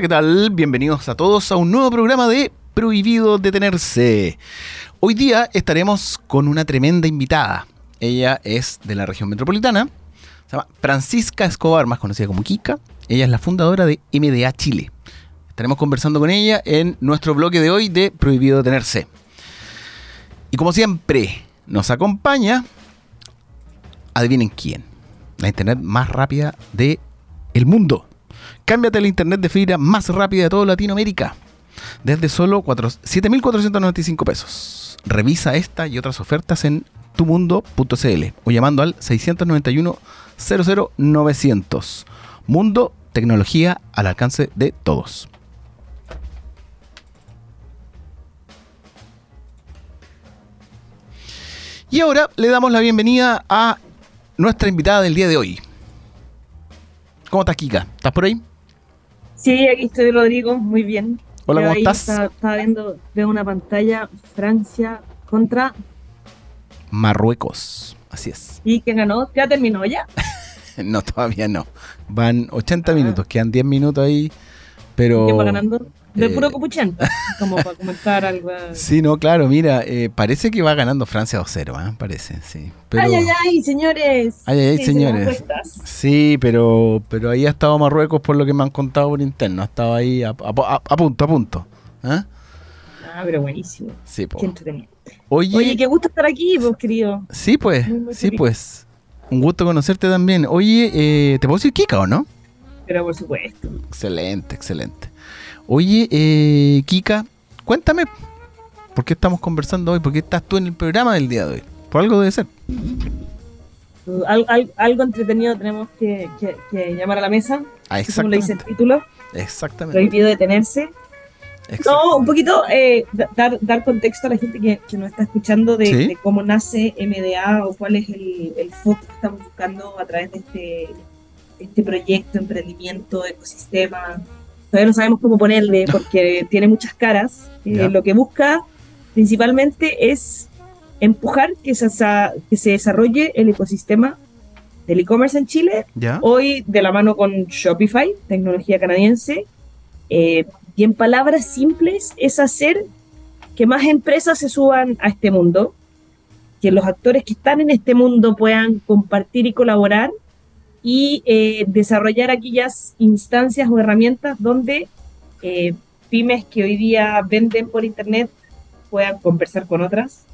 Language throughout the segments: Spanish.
¿qué tal? Bienvenidos a todos a un nuevo programa de Prohibido Detenerse. Hoy día estaremos con una tremenda invitada. Ella es de la región metropolitana. Se llama Francisca Escobar, más conocida como Kika. Ella es la fundadora de MDA Chile. Estaremos conversando con ella en nuestro bloque de hoy de Prohibido Detenerse. Y como siempre, nos acompaña, adivinen quién, la internet más rápida del el mundo. Cámbiate el internet de fibra más rápida de toda Latinoamérica. Desde solo 7.495 pesos. Revisa esta y otras ofertas en tumundo.cl o llamando al 691 00900. Mundo, tecnología al alcance de todos. Y ahora le damos la bienvenida a nuestra invitada del día de hoy. ¿Cómo estás, Kika? ¿Estás por ahí? Sí, aquí estoy, Rodrigo, muy bien. Hola, ¿cómo estás? Estaba, viendo, veo una pantalla Francia contra Marruecos. Así es. ¿Y quién ganó? ¿Ya terminó ya? no, todavía no. Van 80 minutos, quedan 10 minutos ahí, pero... ¿Quién va ganando? De puro eh, copuchán, como para comentar algo. Sí, no, claro, mira, eh, parece que va ganando Francia 2-0, ¿eh? parece, sí. Ay, ay, ay, señores. Ay, ay, señores. Sí, pero, pero ahí ha estado Marruecos por lo que me han contado por interno, ha estado ahí a, punto, a punto. Ah, pero buenísimo. Sí, Qué entretenido. Oye, qué gusto estar aquí, vos, querido. Sí, pues, sí, pues. Un gusto conocerte también. Oye, ¿te puedo decir Kika o no? Pero por supuesto. Excelente, excelente. Oye, eh, Kika, cuéntame, ¿por qué estamos conversando hoy? ¿Por qué estás tú en el programa del día de hoy? Por algo debe ser. algo entretenido tenemos que, llamar a la mesa. Ah, como le dice el título. Exactamente. Prohibido detenerse. No, un poquito eh, dar, dar contexto a la gente que, nos está escuchando de, cómo nace MDA o cuál es el, el foco que estamos buscando a través de este, este proyecto, emprendimiento, ecosistema, todavía no sabemos cómo ponerle porque tiene muchas caras. Eh, lo que busca principalmente es empujar que se, que se desarrolle el ecosistema del e-commerce en Chile. Hoy de la mano con Shopify, tecnología canadiense. Eh, y en palabras simples es hacer que más empresas se suban a este mundo. que los actores que están en este mundo puedan compartir y colaborar y eh, desarrollar aquellas instancias o herramientas donde eh, pymes que hoy día venden por internet puedan conversar con otras,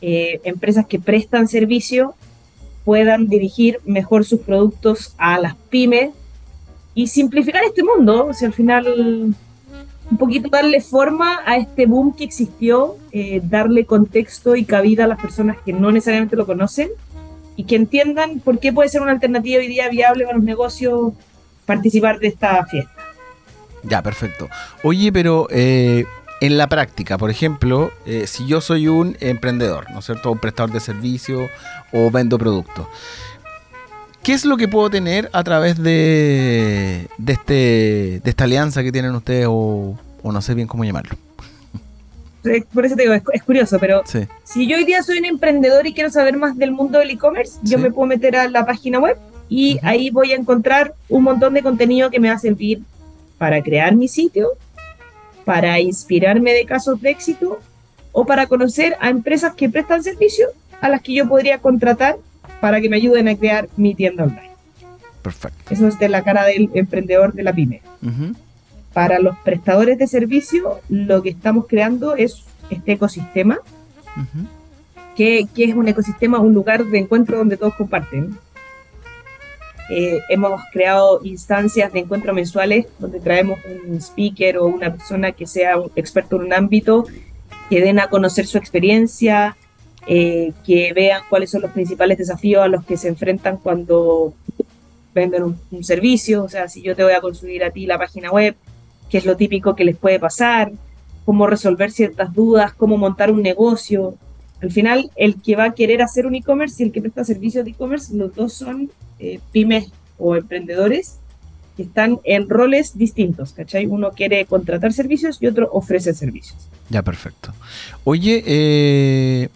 eh, empresas que prestan servicio puedan dirigir mejor sus productos a las pymes y simplificar este mundo. O al final un poquito darle forma a este boom que existió, eh, darle contexto y cabida a las personas que no necesariamente lo conocen y que entiendan por qué puede ser una alternativa hoy día viable para los negocios participar de esta fiesta. Ya, perfecto. Oye, pero eh, en la práctica, por ejemplo, eh, si yo soy un emprendedor, ¿no es cierto? Un prestador de servicio o vendo productos. ¿Qué es lo que puedo tener a través de, de, este, de esta alianza que tienen ustedes o, no sé bien cómo llamarlo? Por eso te digo, es, curioso, pero si yo hoy día soy un emprendedor y quiero saber más del mundo del e-commerce, yo me puedo meter a la página web y ahí voy a encontrar un montón de contenido que me va a servir para crear mi sitio, para inspirarme de casos de éxito o para conocer a empresas que prestan servicio a las que yo podría contratar para que me ayuden a crear mi tienda online. Perfecto. Eso es de la cara del emprendedor de la pyme. Para los prestadores de servicio, lo que estamos creando es este ecosistema, que, es un ecosistema, un lugar de encuentro donde todos comparten. Eh, hemos creado instancias de encuentro mensuales donde traemos un speaker o una persona que sea un experto en un ámbito, que den a conocer su experiencia, eh, que vean cuáles son los principales desafíos a los que se enfrentan cuando venden un, servicio, o sea, si yo te voy a construir a ti la página web, qué es lo típico que les puede pasar, cómo resolver ciertas dudas, cómo montar un negocio. Al final, el que va a querer hacer un e-commerce y el que presta servicios de e-commerce, los dos son eh, pymes o emprendedores que están en roles distintos, ¿cachai? Uno quiere contratar servicios y otro ofrece servicios. Ya, perfecto. Oye, eh,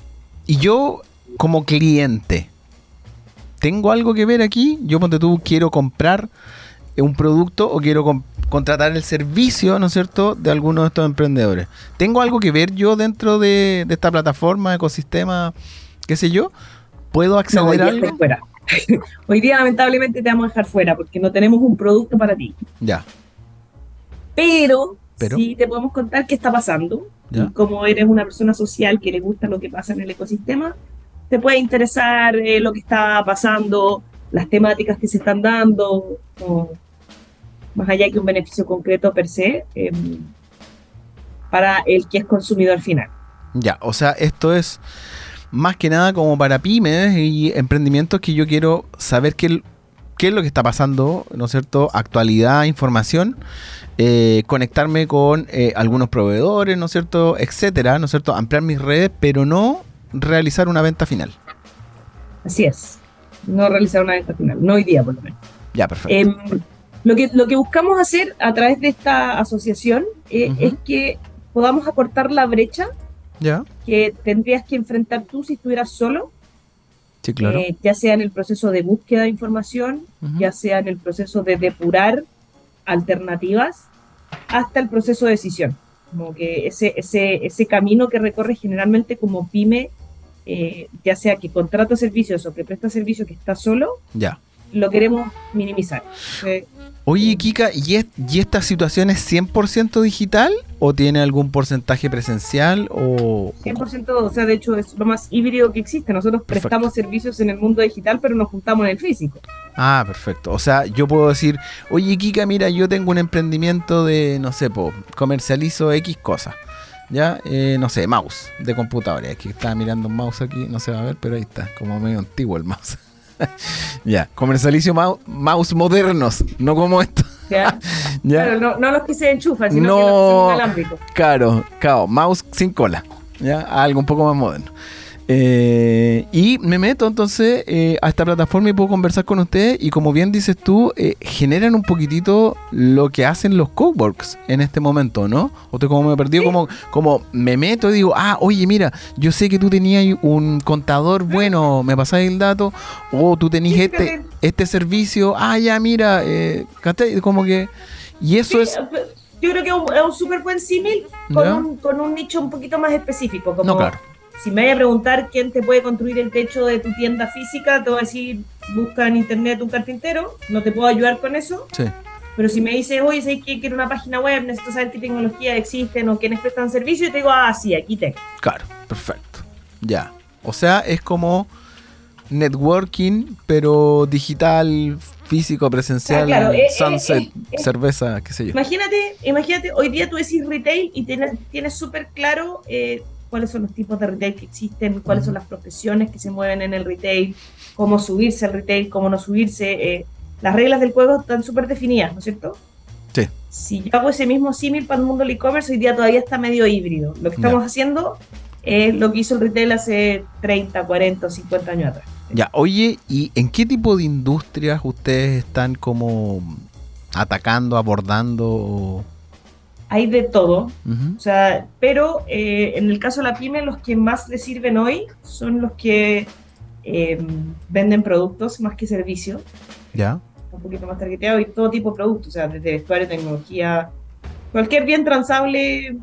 y yo, como cliente, ¿tengo algo que ver aquí? Yo, ponte tú, quiero comprar un producto o quiero contratar el servicio, ¿no es cierto?, de alguno de estos emprendedores. ¿Tengo algo que ver yo dentro de, esta plataforma, ecosistema, qué sé yo? ¿Puedo acceder a algo? Fuera. hoy día, lamentablemente, te vamos a dejar fuera porque no tenemos un producto para ti. Ya. Pero, Pero sí te podemos contar qué está pasando como eres una persona social que le gusta lo que pasa en el ecosistema, te puede interesar eh, lo que está pasando, las temáticas que se están dando, más allá que un beneficio concreto per se, em, para el que es consumidor final. Ya, o sea, esto es más que nada como para pymes y emprendimientos que yo quiero saber qué, qué es lo que está pasando, ¿no es cierto? Actualidad, información eh, conectarme con eh, algunos proveedores, ¿no es cierto? Etcétera, ¿no es cierto? Ampliar mis redes, pero no realizar una venta final. Así es. No realizar una venta final. No hoy día, por lo menos. Ya, perfecto. Em, lo, que, lo que buscamos hacer a través de esta asociación eh, es que podamos acortar la brecha ¿Ya? que tendrías que enfrentar tú si estuvieras solo. Sí, claro. ya sea en el proceso de búsqueda de información, ya sea en el proceso de depurar alternativas hasta el proceso de decisión. Como que ese, ese, ese camino que recorre generalmente como pyme, eh, ya sea que contrata servicios o que presta servicios que está solo, ya. Lo queremos minimizar. Oye, Kika, ¿y, ¿y esta situación es 100% digital o tiene algún porcentaje presencial? O... 100%, o sea, de hecho es lo más híbrido que existe. Nosotros prestamos servicios en el mundo digital, pero nos juntamos en el físico. Ah, perfecto. O sea, yo puedo decir, oye, Kika, mira, yo tengo un emprendimiento de, no sé, po, comercializo X cosas. Ya, eh, no sé, mouse de computadora. Aquí estaba mirando un mouse aquí, no se va a ver, pero ahí está, como medio antiguo el mouse. ya, comercializo mouse, modernos, no como esto. ¿Ya? no, los que se enchufan, sino no, que los que son Claro, claro, mouse sin cola. ¿ya? Algo un poco más moderno. Eh, y me meto entonces eh, a esta plataforma y puedo conversar con ustedes. Y como bien dices tú, eh, generan un poquitito lo que hacen los coworks en este momento, ¿no? O te como me he perdido, como, como me meto y digo, ah, oye, mira, yo sé que tú tenías un contador bueno, me pasáis el dato, o tú tenías este, este servicio, ah, ya, mira, eh, como que... Y eso es... Yo creo que es un súper buen símil con, un, con un nicho un poquito más específico. Como, no, claro si me vaya a preguntar quién te puede construir el techo de tu tienda física, te voy a decir, busca en internet un carpintero, no te puedo ayudar con eso. Sí. Pero si me dices, oye, sé que quiero una página web, necesito saber qué tecnología existen o quiénes prestan servicio, y te digo, ah, sí, aquí tengo. Claro, perfecto. Ya. O sea, es como networking, pero digital, físico, presencial, eh, eh, sunset, eh, cerveza, qué sé yo. Imagínate, imagínate, hoy día tú decís retail y tienes súper claro cuáles son los tipos de retail que existen, cuáles son las profesiones que se mueven en el retail, cómo subirse al retail, cómo no subirse. las reglas del juego están súper definidas, ¿no es cierto? Sí. Si yo hago ese mismo símil para el mundo del e-commerce, hoy día todavía está medio híbrido. Lo que estamos haciendo es lo que hizo el retail hace 30, 40 o 50 años atrás. Ya, oye, ¿y en qué tipo de industrias ustedes están como atacando, abordando? Hay de todo, o sea, pero eh, en el caso de la pyme, los que más les sirven hoy son los que eh, venden productos más que servicios. Ya. Un poquito más targeteado y todo tipo de productos, o sea, desde vestuario, tecnología, cualquier bien transable,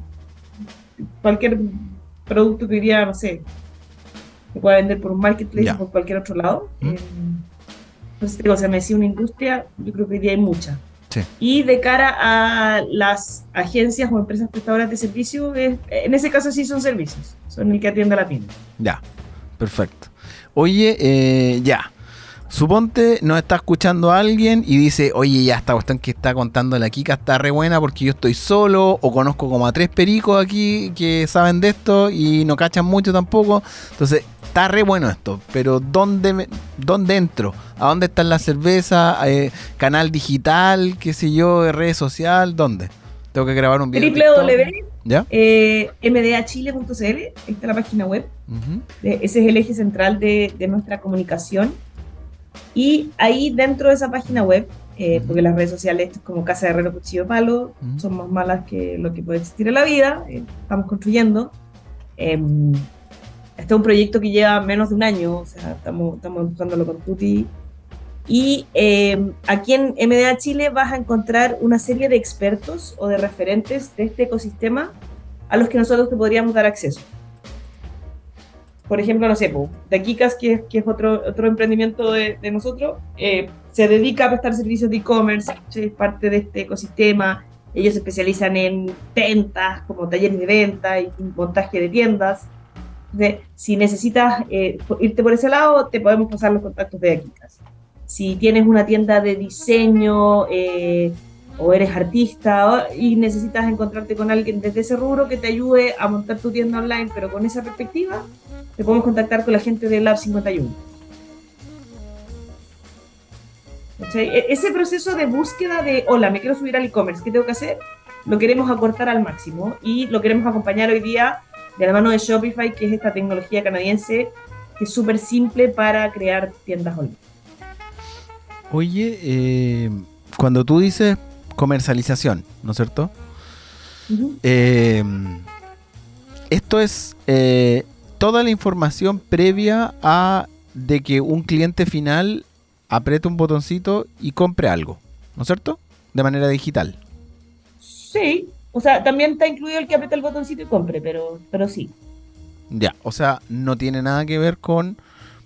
cualquier producto que iría, no sé, se puede vender por un marketplace o por cualquier otro lado. ¿Mm? Eh, entonces, o sea, me decía una industria, yo creo que hoy día hay mucha. Y de cara a las agencias o empresas prestadoras de servicios, en ese caso sí son servicios, son el que atiende a la tienda. Ya, perfecto. Oye, eh, ya. Suponte nos está escuchando alguien y dice, oye, ya esta cuestión que está contando la Kika está re buena porque yo estoy solo o conozco como a tres pericos aquí que saben de esto y no cachan mucho tampoco. Entonces, está re bueno esto, pero ¿dónde, dónde entro? ¿A dónde está la cerveza? Eh, ¿Canal digital? ¿Qué sé yo? ¿Redes social? ¿Dónde? Tengo que grabar un video. www.mdachile.cl, eh, está la página web. Ese es el eje central de, de nuestra comunicación y ahí dentro de esa página web, eh, porque las redes sociales, esto es como casa de herrero, cuchillo, palo, son más malas que lo que puede existir en la vida, eh, estamos construyendo. Em, este es un proyecto que lleva menos de un año, o sea, estamos, estamos buscándolo con Tuti. Y em, aquí en MDA Chile vas a encontrar una serie de expertos o de referentes de este ecosistema a los que nosotros te podríamos dar acceso por ejemplo, no sé, de Kikas, que, que es otro, otro emprendimiento de, nosotros, eh, se dedica a prestar servicios de e-commerce, es parte de este ecosistema. Ellos se especializan en ventas, como talleres de venta y montaje de tiendas. si necesitas eh, irte por ese lado, te podemos pasar los contactos de Kikas. Si tienes una tienda de diseño, eh, o eres artista y necesitas encontrarte con alguien desde ese rubro que te ayude a montar tu tienda online, pero con esa perspectiva, te podemos contactar con la gente de Lab 51. E, ese proceso de búsqueda de, hola, me quiero subir al e-commerce, ¿qué tengo que hacer? Lo queremos acortar al máximo y lo queremos acompañar hoy día de la mano de Shopify, que es esta tecnología canadiense que es súper simple para crear tiendas online. Oye, eh, cuando tú dices comercialización, ¿no es cierto? Eh, esto es eh, toda la información previa a de que un cliente final apriete un botoncito y compre algo, ¿no es cierto? De manera digital. Sí, o sea, también está incluido el que aprieta el botoncito y compre, pero, pero sí. Ya, o sea, no tiene nada que ver con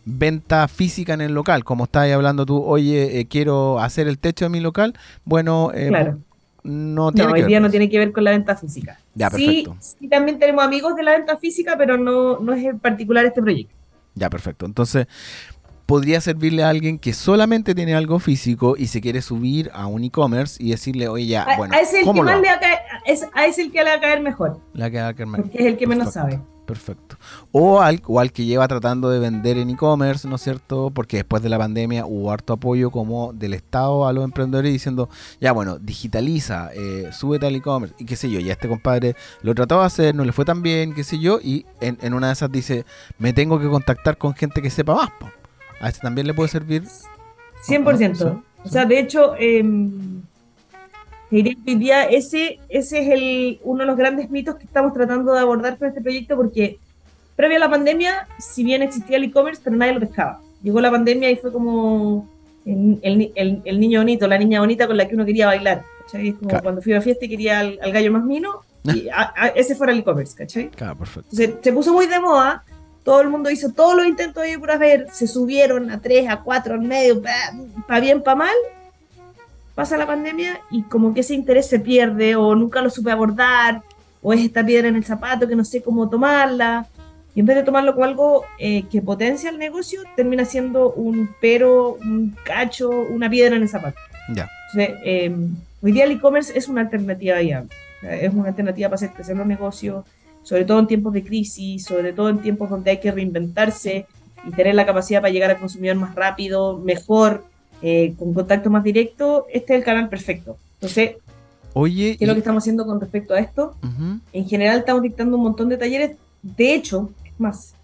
venta física en el local, como estabas hablando tú, oye, eh, quiero hacer el techo de mi local, bueno, eh, no tiene hoy día no tiene que ver con la venta física. Ya, perfecto. Sí, también tenemos amigos de la venta física, pero no, no es en particular este proyecto. Ya, perfecto. Entonces, podría servirle a alguien que solamente tiene algo físico y se quiere subir a un e-commerce y decirle, oye, ya, bueno, a ese el que más le va a caer, a ese el que le va a caer mejor. La que va a caer mejor. Porque es el que menos sabe. Perfecto. O al, que lleva tratando de vender en e-commerce, ¿no es cierto? Porque después de la pandemia hubo harto apoyo como del Estado a los emprendedores diciendo, ya bueno, digitaliza, eh, súbete al e-commerce y qué sé yo. Ya este compadre lo trató de hacer, no le fue tan bien, qué sé yo, y en, una de esas dice, me tengo que contactar con gente que sepa más. A este también le puede servir. 100%. O sea, de hecho... Eh, hoy día ese, ese es el, uno de los grandes mitos que estamos tratando de abordar con este proyecto porque previo a la pandemia, si bien existía el e-commerce, pero nadie lo pescaba. Llegó la pandemia y fue como el, el, el, niño bonito, la niña bonita con la que uno quería bailar. ¿cachai? Es como cuando fui a la fiesta y quería al, gallo más mino, y ese fuera el e-commerce, ¿cachai? Claro, perfecto. Entonces se puso muy de moda, todo el mundo hizo todos los intentos de por ver, se subieron a 3, a 4, en medio, para bien, para mal, pasa la pandemia y como que ese interés se pierde o nunca lo supe abordar o es esta piedra en el zapato que no sé cómo tomarla. Y en vez de tomarlo como algo eh, que potencia el negocio, termina siendo un pero, un cacho, una piedra en el zapato. Ya. Eh, hoy día el e-commerce es una alternativa ya. Es una alternativa para hacer crecer los negocios, sobre todo en tiempos de crisis, sobre todo en tiempos donde hay que reinventarse y tener la capacidad para llegar al consumidor más rápido, mejor, eh, con contacto más directo, este es el canal perfecto. Entonces, Oye, ¿qué es lo que estamos haciendo con respecto a esto? En general estamos dictando un montón de talleres. De hecho, es más,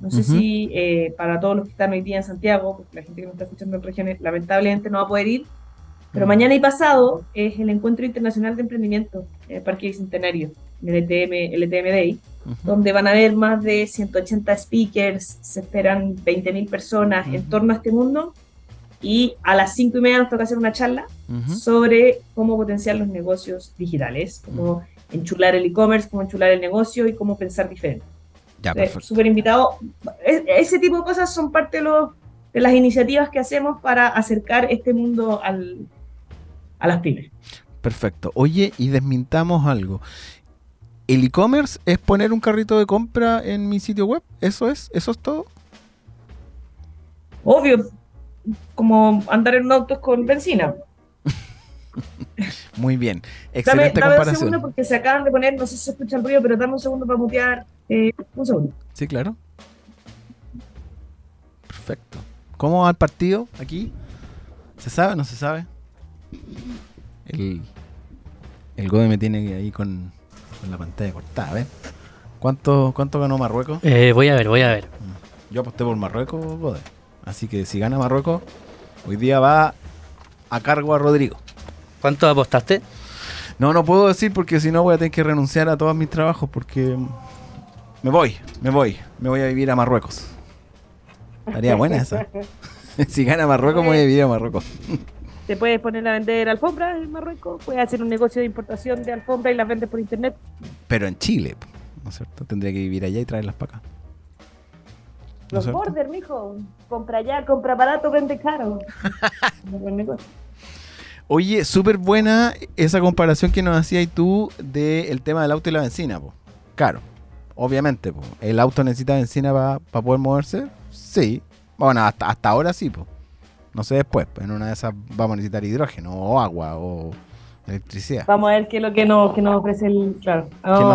no sé si eh, para todos los que están hoy día en Santiago, porque la gente que nos está escuchando en regiones lamentablemente no va a poder ir, pero mm. mañana y pasado es el Encuentro Internacional de Emprendimiento en el Parque Bicentenario, en el ETM, el ETM Day, donde van a haber más de 180 speakers, se esperan 20.000 personas en torno a este mundo y a las cinco y media nos toca hacer una charla sobre cómo potenciar los negocios digitales, cómo enchular el e-commerce, cómo enchular el negocio y cómo pensar diferente. Ya, Súper invitado. E, ese tipo de cosas son parte de, los, de las iniciativas que hacemos para acercar este mundo al, a las pymes. Perfecto. Oye, y desmintamos algo. ¿El e-commerce es poner un carrito de compra en mi sitio web? ¿Eso es? ¿Eso es todo? Obvio, como andar en autos con benzina. Muy bien. Excelente dame, dame un segundo porque se acaban de poner, no sé si se escucha el ruido, pero dame un segundo para mutear. Eh, un segundo. Sí, claro. Perfecto. ¿Cómo va el partido aquí? ¿Se sabe o no se sabe? El, el Gode me tiene ahí con, con la pantalla cortada, ¿ves? ¿Cuánto, ¿Cuánto ganó Marruecos? Eh, voy a ver, voy a ver. Yo aposté por Marruecos, Gode. Así que si gana Marruecos, hoy día va a cargo a Rodrigo. ¿Cuánto apostaste? No, no puedo decir porque si no voy a tener que renunciar a todos mis trabajos porque me voy, me voy, me voy a vivir a Marruecos. Estaría buena esa. si gana Marruecos, me voy a vivir a Marruecos. Te puedes poner a vender alfombras en Marruecos, puedes hacer un negocio de importación de alfombras y las vendes por internet. Pero en Chile, ¿no es cierto? Tendría que vivir allá y traerlas para acá. Los border, mijo. Compra allá, compra barato, vende caro. Oye, súper buena esa comparación que nos hacías tú del tema del auto y la benzina, po. Claro, obviamente, po. ¿El auto necesita benzina para poder moverse? Sí. Bueno, hasta, hasta ahora sí, po. No sé después, en una de esas vamos a necesitar hidrógeno o agua o electricidad. Vamos a ver qué es lo que nos, que nos ofrece el... Claro.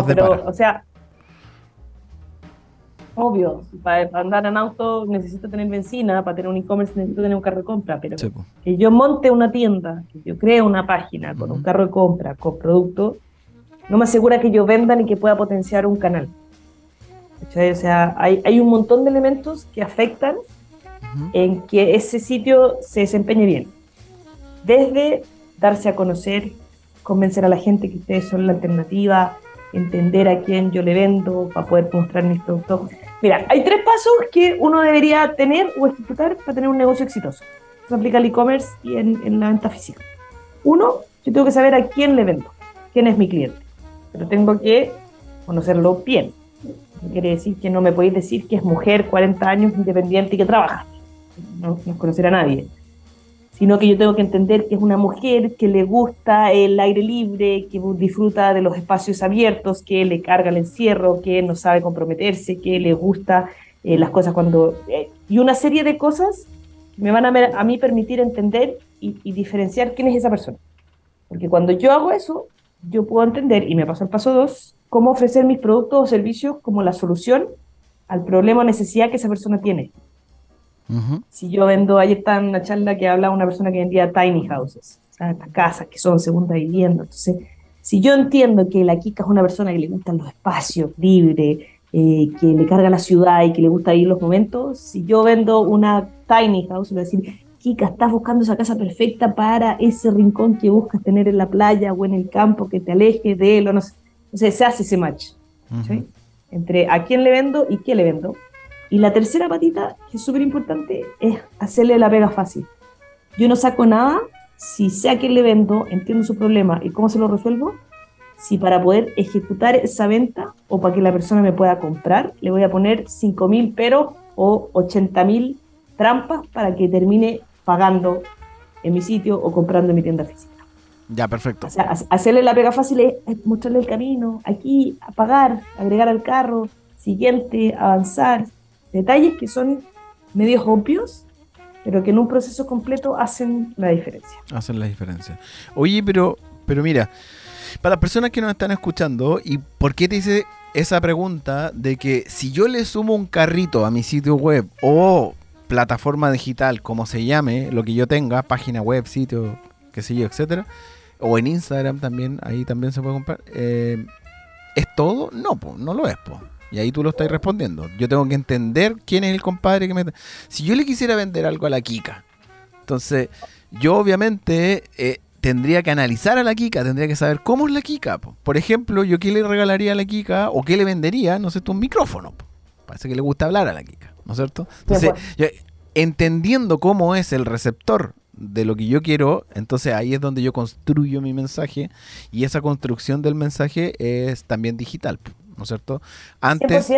pero, o sea, obvio, para, andar en auto necesito tener benzina, para tener un e-commerce necesito tener un carro de compra, pero que yo monte una tienda, que yo cree una página con un carro de compra, con productos, no me asegura que yo venda ni que pueda potenciar un canal. O sea, hay, hay un montón de elementos que afectan en que ese sitio se desempeñe bien. Desde darse a conocer, convencer a la gente que ustedes son la alternativa, entender a quién yo le vendo para poder mostrar mis productos. Mira, hay tres pasos que uno debería tener o ejecutar para tener un negocio exitoso. Eso aplica al e-commerce y en, la venta física. Uno, yo tengo que saber a quién le vendo, quién es mi cliente, pero tengo que conocerlo bien. quiere decir que no me podéis decir que es mujer, 40 años, independiente y que trabaja. No, no conocer a nadie sino que yo tengo que entender que es una mujer que le gusta el aire libre, que disfruta de los espacios abiertos, que le carga el encierro, que no sabe comprometerse, que le gusta eh, las cosas cuando... Eh, y una serie de cosas me van a, a mí permitir entender y, y, diferenciar quién es esa persona. Porque cuando yo hago eso, yo puedo entender, y me paso al paso dos, cómo ofrecer mis productos o servicios como la solución al problema o necesidad que esa persona tiene. Si yo vendo, ayer está en una charla que habla una persona que vendía tiny houses, o sea, estas casas que son segunda vivienda. Entonces, si yo entiendo que la Kika es una persona que le gustan los espacios libres, eh, que le carga la ciudad y que le gusta ir los momentos, si yo vendo una tiny house, voy a decir, Kika, estás buscando esa casa perfecta para ese rincón que buscas tener en la playa o en el campo, que te aleje de él, o no sé. Entonces se hace ese match entre a quién le vendo y qué le vendo. Y la tercera patita, que es súper importante, es hacerle la pega fácil. Yo no saco nada si sé a quién le vendo, entiendo su problema y cómo se lo resuelvo, si para poder ejecutar esa venta o para que la persona me pueda comprar, le voy a poner 5.000 pero o 80.000 trampas para que termine pagando en mi sitio o comprando en mi tienda física. Ya, perfecto. O sea, hacerle la pega fácil es mostrarle el camino, aquí, apagar, agregar al carro, siguiente, avanzar. Detalles que son medios obvios, pero que en un proceso completo hacen la diferencia. Hacen la diferencia. Oye, pero, pero mira, para las personas que nos están escuchando, ¿y por qué te hice esa pregunta de que si yo le sumo un carrito a mi sitio web o plataforma digital, como se llame, lo que yo tenga, página web, sitio, qué sé yo, etcétera, o en Instagram también, ahí también se puede comprar, eh, ¿es todo? No, no lo es, po. Y ahí tú lo estás respondiendo. Yo tengo que entender quién es el compadre que me... Si yo le quisiera vender algo a la Kika, entonces yo obviamente eh, tendría que analizar a la Kika, tendría que saber cómo es la Kika. Por ejemplo, yo qué le regalaría a la Kika o qué le vendería, no sé, un micrófono. Parece que le gusta hablar a la Kika, ¿no es cierto? Entonces, entendiendo cómo es el receptor de lo que yo quiero, entonces ahí es donde yo construyo mi mensaje y esa construcción del mensaje es también digital. ¿No es cierto? Antes,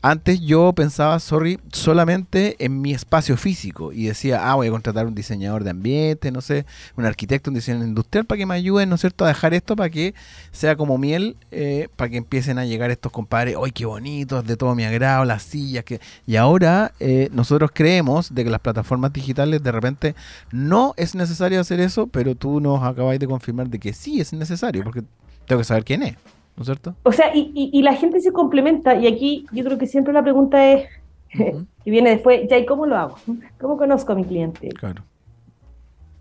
antes yo pensaba, sorry, solamente en mi espacio físico y decía, ah, voy a contratar un diseñador de ambiente, no sé, un arquitecto, un diseñador industrial para que me ayuden, ¿no es cierto?, a dejar esto para que sea como miel, eh, para que empiecen a llegar estos compadres, ¡ay, qué bonitos, de todo mi agrado, las sillas! que Y ahora eh, nosotros creemos de que las plataformas digitales de repente no es necesario hacer eso, pero tú nos acabáis de confirmar de que sí es necesario, porque tengo que saber quién es. ¿No es cierto? O sea, y, y, la gente se complementa, y aquí yo creo que siempre la pregunta es, que viene después, ya, ¿y cómo lo hago? ¿Cómo conozco a mi cliente? Claro.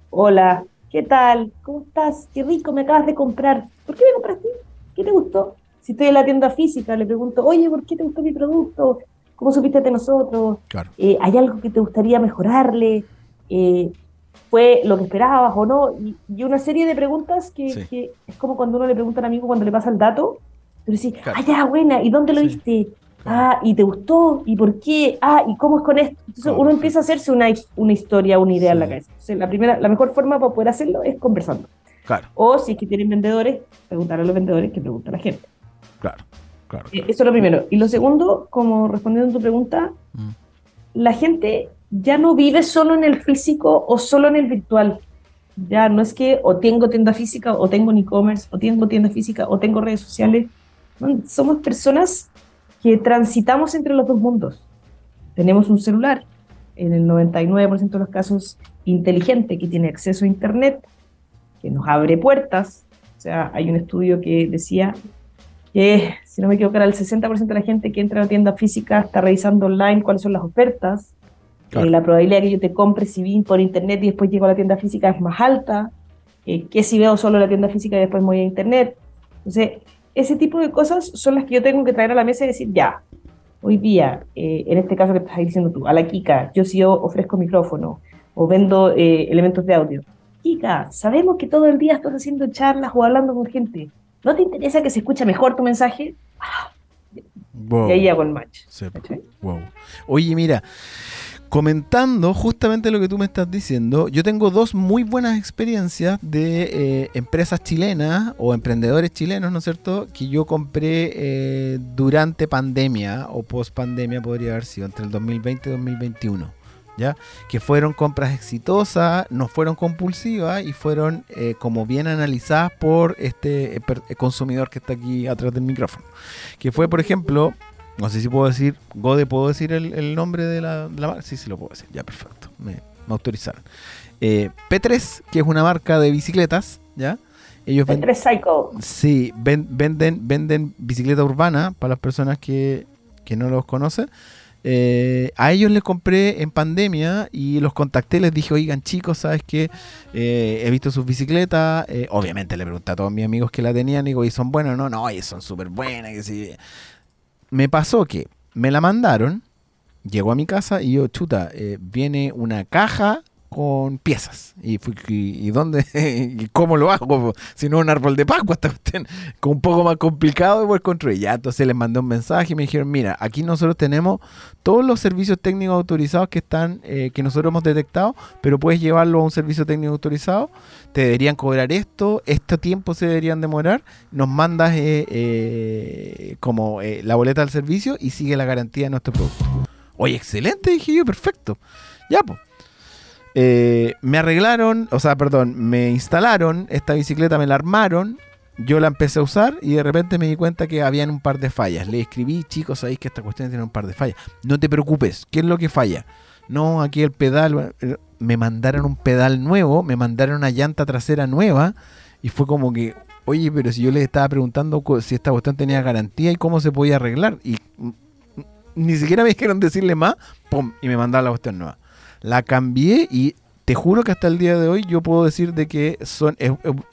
Hola, ¿qué tal? ¿Cómo estás? Qué rico, me acabas de comprar. ¿Por qué me compraste? ¿Qué te gustó? Si estoy en la tienda física, le pregunto, oye, ¿por qué te gustó mi producto? ¿Cómo supiste de nosotros? Claro. Eh, ¿Hay algo que te gustaría mejorarle? Eh, fue lo que esperabas o no, y, una serie de preguntas que, es como cuando uno le pregunta a un amigo cuando le pasa el dato, pero sí, ah, ya, buena, ¿y dónde lo viste? Ah, ¿y te gustó? ¿Y por qué? Ah, ¿y cómo es con esto? Entonces uno empieza a hacerse una, una historia, una idea en la cabeza. la, primera, la mejor forma para poder hacerlo es conversando. Claro. O si es que tienen vendedores, preguntar a los vendedores que pregunta a la gente. Claro, claro. Eh, eso es lo primero. Y lo segundo, como respondiendo a tu pregunta, mm. la gente ya no vive solo en el físico o solo en el virtual. Ya no es que o tengo tienda física o tengo e-commerce o tengo tienda física o tengo redes sociales. somos personas que transitamos entre los dos mundos. Tenemos un celular, en el 99% de los casos inteligente, que tiene acceso a Internet, que nos abre puertas. O sea, hay un estudio que decía que, si no me equivoco, el 60% de la gente que entra a la tienda física está revisando online cuáles son las ofertas eh, la probabilidad de que yo te compre si vi por internet y después llego a la tienda física es más alta eh, que si veo solo la tienda física y después voy a internet. Entonces, ese tipo de cosas son las que yo tengo que traer a la mesa y decir, ya, hoy día, eh, en este caso que estás diciendo tú, a la Kika, yo sí yo ofrezco micrófono o vendo elementos de audio. Kika, sabemos que todo el día estás haciendo charlas o hablando con gente. ¿No te interesa que se escuche mejor tu mensaje? Y ahí hago el match. wow. Oye, mira, comentando justamente lo que tú me estás diciendo, yo tengo dos muy buenas experiencias de eh, empresas chilenas o emprendedores chilenos, ¿no es cierto?, que yo compré eh, durante pandemia o post pandemia podría haber sido, entre el 2020 y 2021. ¿Ya? Que fueron compras exitosas, no fueron compulsivas y fueron eh, como bien analizadas por este consumidor que está aquí atrás del micrófono. Que fue, por ejemplo, no sé si puedo decir, Gode, ¿puedo decir el, nombre de la, marca? Sí, sí lo puedo decir. Ya, perfecto. Me, autorizaron. Eh, P3, que es una marca de bicicletas, ¿ya? Ellos P3 Cycle. Sí, venden, venden bicicleta urbana para las personas que, no los conocen. Eh, a ellos les compré en pandemia y los contacté, les dije, oigan chicos, ¿sabes qué? Eh, he visto sus bicicletas, obviamente le pregunté a todos mis amigos que la tenían, y digo, ¿y son buenas? No, no, y son súper buenas, que sí me pasó que me la mandaron, llegó a mi casa y yo, chuta, eh, viene una caja con piezas. Y, fui, y, dónde y cómo lo hago, si no un árbol de Pascua, con un poco más complicado de poder construir. Ya, entonces les mandé un mensaje y me dijeron, mira, aquí nosotros tenemos todos los servicios técnicos autorizados que están, eh, que nosotros hemos detectado, pero puedes llevarlo a un servicio técnico autorizado, te deberían cobrar esto, este tiempo se deberían demorar, nos mandas eh, eh, como la boleta del servicio y sigue la garantía de nuestro producto. Oye, excelente, dije yo, perfecto. Ya, pues. Eh, me arreglaron, o sea, perdón, me instalaron esta bicicleta, me la armaron, yo la empecé a usar y de repente me di cuenta que habían un par de fallas. Le escribí, chicos, sabéis que esta cuestión tiene un par de fallas. No te preocupes, ¿qué es lo que falla? No, aquí el pedal, eh, me mandaron un pedal nuevo, me mandaron una llanta trasera nueva y fue como que, oye, pero si yo les estaba preguntando si esta cuestión tenía garantía y cómo se podía arreglar y ni siquiera me dijeron decirle más, ¡pum! y me mandaron la cuestión nueva la cambié y te juro que hasta el día de hoy yo puedo decir de que son es,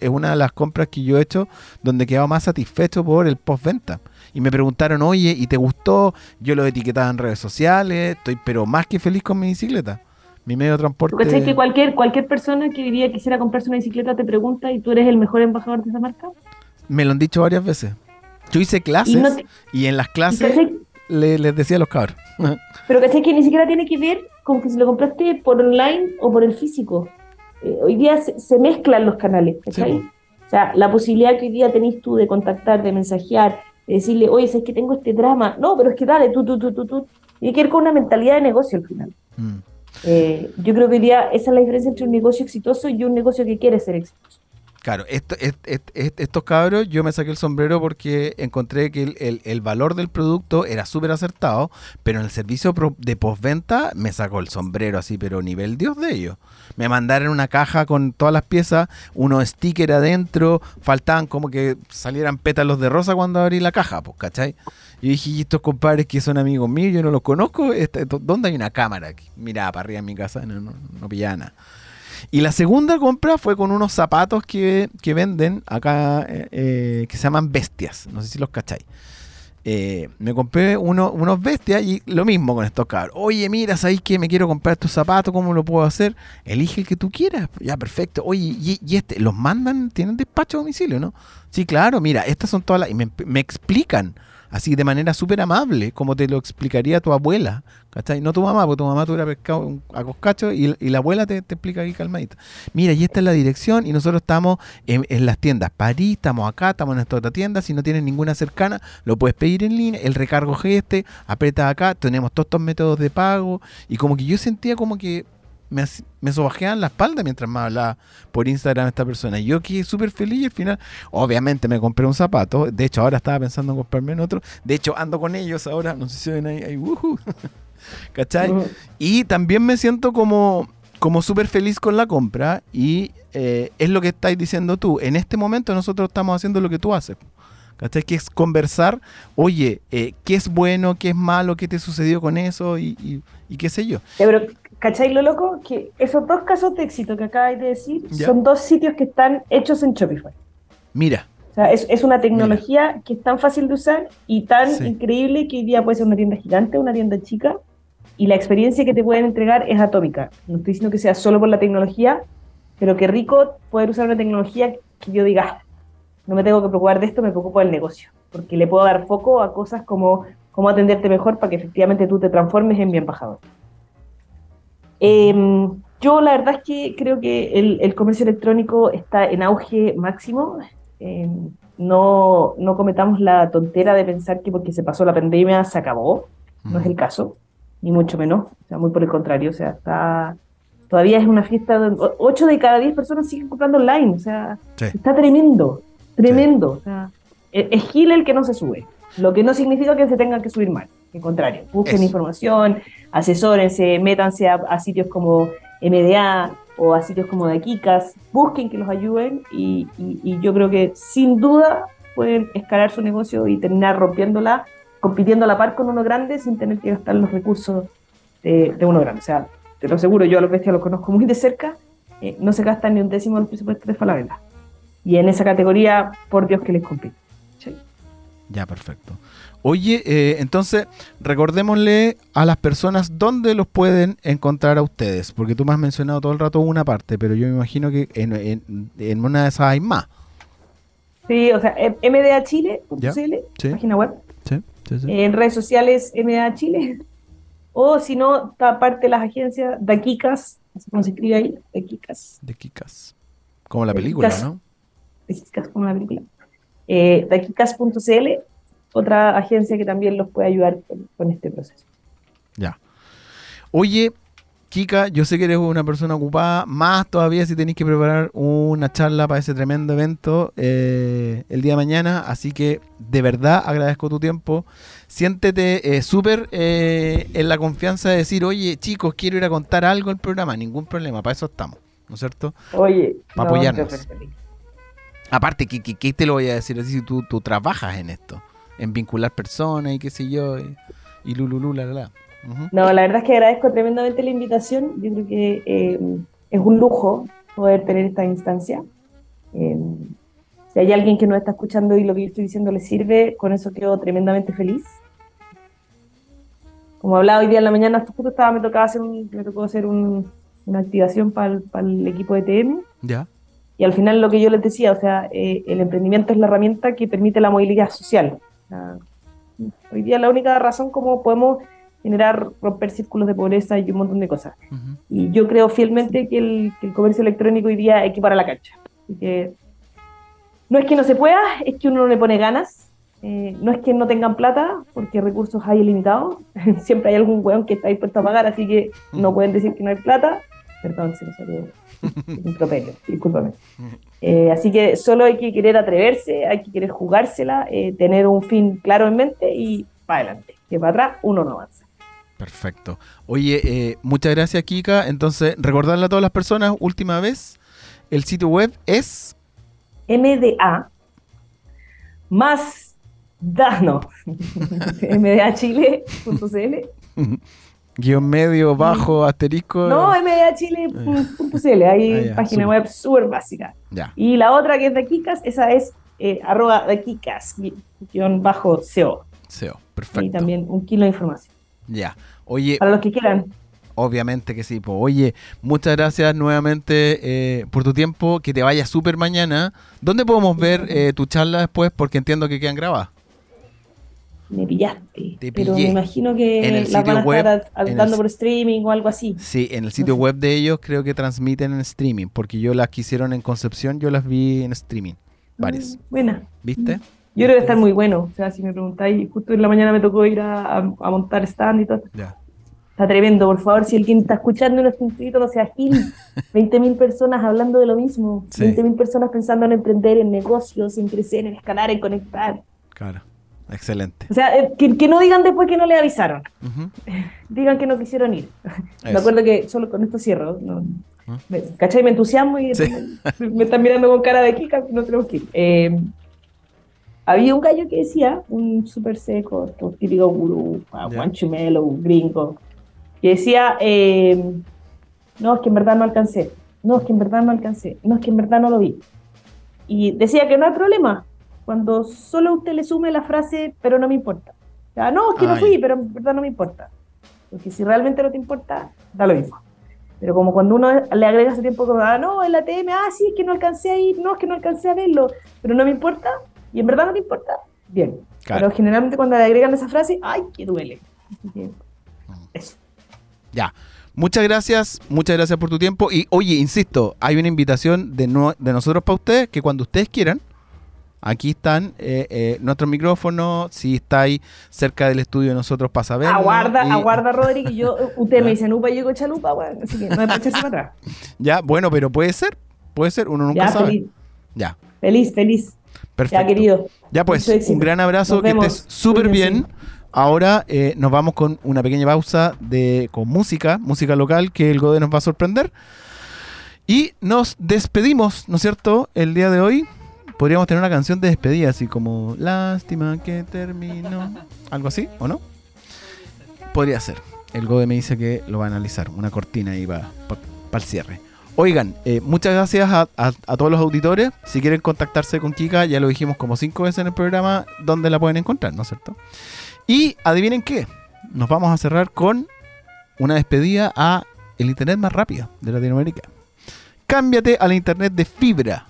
una de las compras que yo he hecho donde quedaba más satisfecho por el postventa. Y me preguntaron, oye, ¿y te gustó? Yo lo etiquetaba en redes sociales, estoy pero más que feliz con mi bicicleta. Mi medio de transporte. ¿Cachai que cualquier, cualquier persona que hoy quisiera comprarse una bicicleta te pregunta y tú eres el mejor embajador de esa marca? Me lo han dicho varias veces. Yo hice clases y, en las clases les decía a los cabros. Pero que que ni siquiera tiene que ver con que si lo compraste por online o por el físico. Eh, hoy día se, mezclan los canales, O sea, la posibilidad que hoy día tenés tú de contactar, de mensajear, de decirle, oye, es que tengo este drama. No, pero es que dale, tú, tú, tú, tú, tú. Y hay que ir con una mentalidad de negocio al final. Mm. Eh, yo creo que hoy día esa es la diferencia entre un negocio exitoso y un negocio que quiere ser exitoso. Claro, estos cabros yo me saqué el sombrero porque encontré que el, valor del producto era súper acertado, pero en el servicio de postventa me sacó el sombrero así, pero nivel Dios de ellos. Me mandaron una caja con todas las piezas, unos stickers adentro, faltaban como que salieran pétalos de rosa cuando abrí la caja, pues, ¿cachai? Y dije, ¿y estos compadres que son amigos míos? Yo no los conozco. Este, ¿Dónde hay una cámara aquí? Para arriba en mi casa, no, no, no pillaba nada. Y la segunda compra fue con unos zapatos que, venden acá, eh, eh, que se llaman bestias. No sé si los cacháis. Eh, me compré unos bestias y lo mismo con estos cabros. Oye, mira, ¿sabes que me quiero comprar estos zapatos? ¿Cómo lo puedo hacer? Elige el que tú quieras. Ya, perfecto. Oye, y, este, los mandan, tienen despacho a domicilio, ¿no? Sí, claro, mira, estas son todas las. Y me explican así de manera súper amable, como te lo explicaría tu abuela, ¿cachai? No tu mamá, porque tu mamá tuviera pescado a coscacho y, la abuela te, explica aquí calmadito. Mira, y esta es la dirección y nosotros estamos en, las tiendas París, estamos acá, estamos en esta otra tienda, si no tienes ninguna cercana, lo puedes pedir en línea, el recargo es este, aprieta acá, tenemos todos estos métodos de pago y como que yo sentía como que me, me sobajeaban la espalda mientras me hablaba por Instagram esta persona. Yo quedé súper feliz y al final, obviamente me compré un zapato. De hecho, ahora estaba pensando en comprarme en otro. De hecho, ando con ellos ahora. No sé si ven ahí. ahí ¿Cachai? Y también me siento como, como súper feliz con la compra. Y eh, es lo que estáis diciendo tú. En este momento nosotros estamos haciendo lo que tú haces. ¿Cachai? Que es conversar, oye, eh, ¿qué es bueno, qué es malo, qué te sucedió con eso y, y, qué sé yo. Pero, ¿cachai lo loco? Que esos dos casos de éxito que acabáis de decir son dos sitios que están hechos en Shopify. Mira. O sea, es, es una tecnología que es tan fácil de usar y tan increíble que hoy día puede ser una tienda gigante, una tienda chica, y la experiencia que te pueden entregar es atómica. No estoy diciendo que sea solo por la tecnología, pero qué rico poder usar una tecnología que yo diga, no me tengo que preocupar de esto, me preocupo del negocio, porque le puedo dar foco a cosas como cómo atenderte mejor para que efectivamente tú te transformes en mi embajador. Em, yo la verdad es que creo que el, comercio electrónico está en auge máximo. Em, no, no cometamos la tontera de pensar que porque se pasó la pandemia se acabó. No es el caso, ni mucho menos. O sea, muy por el contrario. O sea, está, todavía es una fiesta. Donde 8 de cada 10 personas siguen comprando online. O sea, está tremendo. Tremendo. O sea, e-, es Gil el que no se sube. Lo que no significa que se tenga que subir mal. Al contrario, busquen información, asesórense, métanse a, sitios como MDA o a sitios como Daquikas, busquen que los ayuden y, yo creo que sin duda pueden escalar su negocio y terminar rompiéndola, compitiendo a la par con uno grande sin tener que gastar los recursos de, uno grande. O sea, te lo aseguro, yo a los bestias los conozco muy de cerca, eh, no se gastan ni un décimo del presupuesto de Falabella. Y en esa categoría, por Dios que les compite. Ya, perfecto. Oye, eh, entonces recordémosle a las personas dónde los pueden encontrar a ustedes, porque tú me has mencionado todo el rato una parte, pero yo me imagino que en, una de esas hay más. Sí, o sea, mdachile.cl, página web. Sí, sí, sí. En redes sociales, MDA Chile. O si no, está parte de las agencias Daquicas, ¿cómo se escribe ahí? Daquicas. Daquicas. Como la película, ¿no? Daquicas, como la película. Eh, Daquicas.cl otra agencia que también los puede ayudar con, este proceso. Ya. Oye, Kika, yo sé que eres una persona ocupada, más todavía si tenéis que preparar una charla para ese tremendo evento eh, el día de mañana, así que de verdad agradezco tu tiempo. Siéntete eh, súper eh, en la confianza de decir, oye chicos, quiero ir a contar algo el programa, ningún problema, para eso estamos, ¿no es cierto? Oye, para apoyarnos. Aparte, ¿qué, ¿qué, te lo voy a decir así si tú, tú trabajas en esto? En vincular personas y qué sé yo, y, y lululú, la, la, No, la verdad es que agradezco tremendamente la invitación. Yo creo que eh, es un lujo poder tener esta instancia. Eh, si hay alguien que nos está escuchando y lo que yo estoy diciendo le sirve, con eso quedo tremendamente feliz. Como hablaba hoy día en la mañana, justo estaba, me tocaba hacer me tocó hacer una activación para el, equipo de TM. Ya. Y al final lo que yo les decía, o sea, eh, el emprendimiento es la herramienta que permite la movilidad social hoy día la única razón como podemos generar, romper círculos de pobreza y un montón de cosas. Y yo creo fielmente que el, comercio electrónico hoy día equipara la cancha. que no es que no se pueda, es que uno no le pone ganas. Eh, no es que no tengan plata, porque recursos hay ilimitados. Siempre hay algún weón que está dispuesto a pagar, así que no pueden decir que no hay plata. Perdón, se me salió discúlpame. Eh, así que solo hay que querer atreverse, hay que querer jugársela, eh, tener un fin claro en mente y para adelante. Que para atrás uno no avanza. Perfecto. Oye, eh, muchas gracias, Kika. Entonces, recordarle a todas las personas, última vez, el sitio web es MDA más Dano. mdachile.cl guion medio, bajo, asterisco. No, mdachile.cl, hay ah, página web súper básica. Y la otra que es de Kikas, esa es eh, arroba de Kikas, guion bajo SEO. SEO, perfecto. Y también un kilo de información. Ya, oye. Para los que quieran. Obviamente que sí. Oye, muchas gracias nuevamente eh, por tu tiempo. Que te vaya súper mañana. ¿Dónde podemos ver eh, tu charla después? Porque entiendo que quedan grabadas me pillaste. pero me imagino que la van a estar dando por streaming o algo así. Sí, en el sitio web de ellos creo que transmiten en streaming, porque yo las quisieron en Concepción, yo las vi en streaming, varias. Mm, buena. ¿Viste? Yo creo que estar muy bueno. O sea, si me preguntáis, justo en la mañana me tocó ir a, montar stand y todo. Ya. Está tremendo, por favor, si alguien está escuchando en este no sea Gil. 20.000 personas hablando de lo mismo. 20.000 personas pensando en emprender, en negocios, en crecer, en escalar, en conectar. Claro. Excelente. O sea, eh, que, no digan después que no le avisaron. Digan que no quisieron ir. Me acuerdo que solo con esto cierro. ¿no? me, ¿Cachai? Me entusiasmo y me, están mirando con cara de Kika, no tenemos que ir. Eh, había un gallo que decía, un súper seco, típico gurú, guanchumelo, un gringo, que decía, eh, no, es que en verdad no alcancé, no, es que en verdad no alcancé, no, es que en verdad no lo vi. Y decía que no hay problema, cuando solo usted le sume la frase, pero no me importa. Sea, no, es que no fui, pero en verdad no me importa. Porque si realmente no te importa, da lo mismo. Pero como cuando uno le agrega ese tiempo como, ah, no, el ATM, ah, sí, es que no alcancé a ir, no, es que no alcancé a verlo, pero no me importa, y en verdad no te importa, bien. Pero generalmente cuando le agregan esa frase, ay, que duele. eso. Ya. Muchas gracias, muchas gracias por tu tiempo. Y oye, insisto, hay una invitación de, no, de nosotros para ustedes que cuando ustedes quieran, Aquí están eh, eh, nuestros micrófonos. Si estáis cerca del estudio de nosotros pasa ver. Aguarda, aguarda, Rodrigo. Yo, usted me dice Upa, yo chalupa, bueno, así que no hay para echarse para atrás. Ya, bueno, pero puede ser. Puede ser, uno nunca sabe. Feliz. Ya. Feliz, feliz. Perfecto. Ya, querido. Ya, pues, un gran abrazo, que estés súper bien. Ahora eh, nos vamos con una pequeña pausa de, con música, música local, que el Gode nos va a sorprender. Y nos despedimos, ¿no es cierto?, el día de hoy podríamos tener una canción de despedida, así como Lástima que terminó. Algo así, ¿o no? Podría ser. El Gode me dice que lo va a analizar. Una cortina ahí para el cierre. Oigan, eh, muchas gracias a, todos los auditores. Si quieren contactarse con Kika, ya lo dijimos como cinco veces en el programa, donde la pueden encontrar, ¿no es cierto? Y adivinen qué, nos vamos a cerrar con una despedida a el internet más rápido de Latinoamérica. Cámbiate a la internet de fibra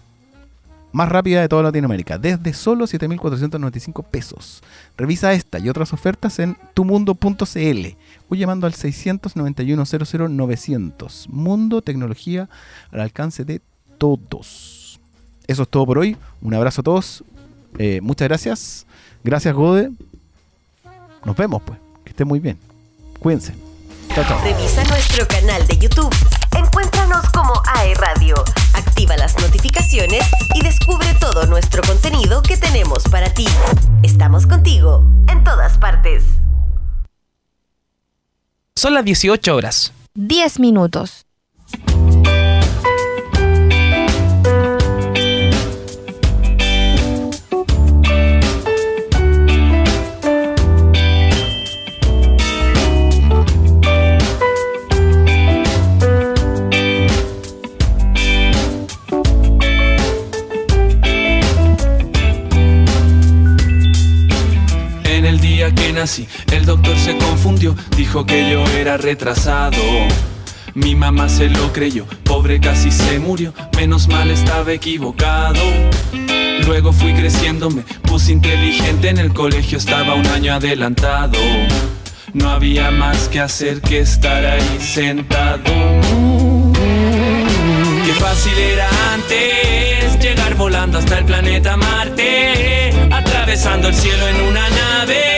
más rápida de toda Latinoamérica, desde solo 7.495 pesos. Revisa esta y otras ofertas en tumundo.cl o llamando al 691 900 Mundo, tecnología al alcance de todos. Eso es todo por hoy. Un abrazo a todos. Eh, muchas gracias. Gracias, Gode. Nos vemos, pues. Que estén muy bien. Cuídense. Revisa nuestro canal de YouTube. Encuéntranos como AE Radio. Activa las notificaciones y descubre todo nuestro contenido que tenemos para ti. Estamos contigo en todas partes. Son las 18 horas. 10 minutos. El doctor se confundió, dijo que yo era retrasado. Mi mamá se lo creyó, pobre casi se murió, menos mal estaba equivocado. Luego fui creciendo, me puse inteligente, en el colegio estaba un año adelantado. No había más que hacer que estar ahí sentado. Qué fácil era antes llegar volando hasta el planeta Marte, atravesando el cielo en una nave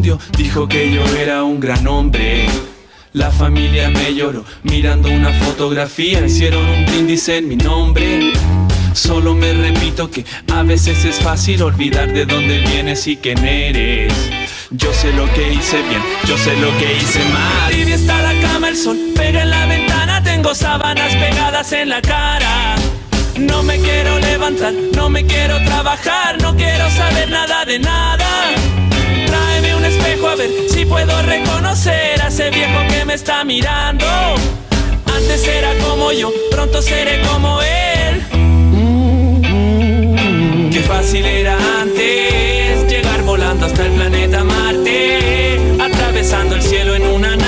Dijo que yo era un gran hombre. La familia me lloró mirando una fotografía, hicieron un brindis en mi nombre. Solo me repito que a veces es fácil olvidar de dónde vienes y quién eres. Yo sé lo que hice bien, yo sé lo que hice mal. Y está la cama, el sol pega en la ventana, tengo sábanas pegadas en la cara. No me quiero levantar, no me quiero trabajar, no quiero saber nada de nada. A ver si puedo reconocer a ese viejo que me está mirando. Antes era como yo, pronto seré como él. Qué fácil era antes llegar volando hasta el planeta Marte, atravesando el cielo en una nave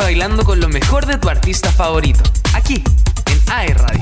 bailando con lo mejor de tu artista favorito, aquí en AE Radio.